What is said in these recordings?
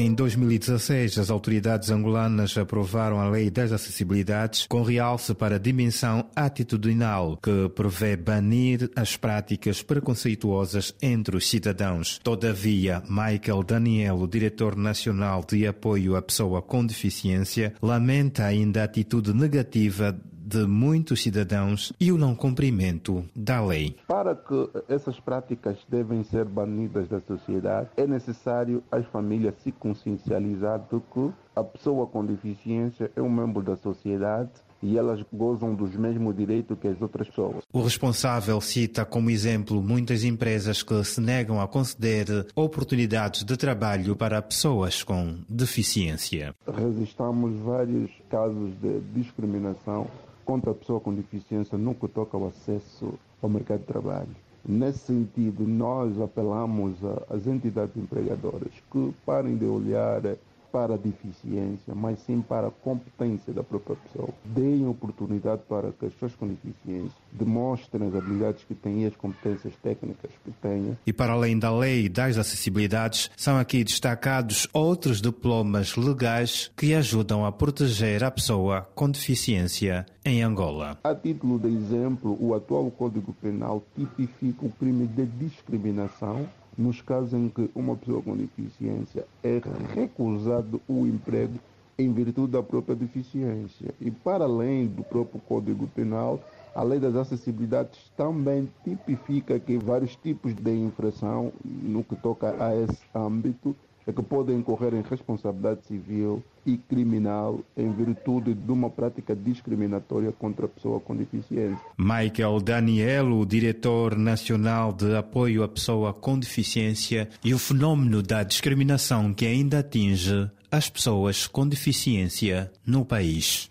Em 2016, as autoridades angolanas aprovaram a Lei das Acessibilidades com realce para a dimensão atitudinal, que prevê banir as práticas preconceituosas entre os cidadãos. Todavia, Michael Daniel, diretor nacional de apoio à pessoa com deficiência, lamenta ainda a atitude negativa de muitos cidadãos e o não cumprimento da lei. Para que essas práticas devem ser banidas da sociedade, é necessário as famílias se consciencializar de que a pessoa com deficiência é um membro da sociedade e elas gozam dos mesmos direitos que as outras pessoas. O responsável cita como exemplo muitas empresas que se negam a conceder oportunidades de trabalho para pessoas com deficiência. Registramos vários casos de discriminação contra a pessoa com deficiência no que toca ao acesso ao mercado de trabalho. Nesse sentido, nós apelamos às entidades empregadoras que parem de olhar para a deficiência, mas sim para a competência da própria pessoa. Deem oportunidade para que as pessoas com deficiência demonstrem as habilidades que têm e as competências técnicas que têm. E para além da lei das acessibilidades, são aqui destacados outros diplomas legais que ajudam a proteger a pessoa com deficiência em Angola. A título de exemplo, o atual Código Penal tipifica o crime de discriminação nos casos em que uma pessoa com deficiência é recusado o emprego em virtude da própria deficiência. E para além do próprio Código Penal, a Lei das Acessibilidades também tipifica que vários tipos de infração no que toca a esse âmbito é que podem incorrer em responsabilidade civil e criminal em virtude de uma prática discriminatória contra a pessoa com deficiência. Michael Danielo, diretor nacional de apoio à pessoa com deficiência e o fenômeno da discriminação que ainda atinge as pessoas com deficiência no país.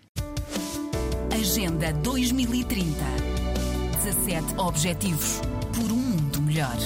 Agenda 2030. 17 Objetivos por um mundo melhor.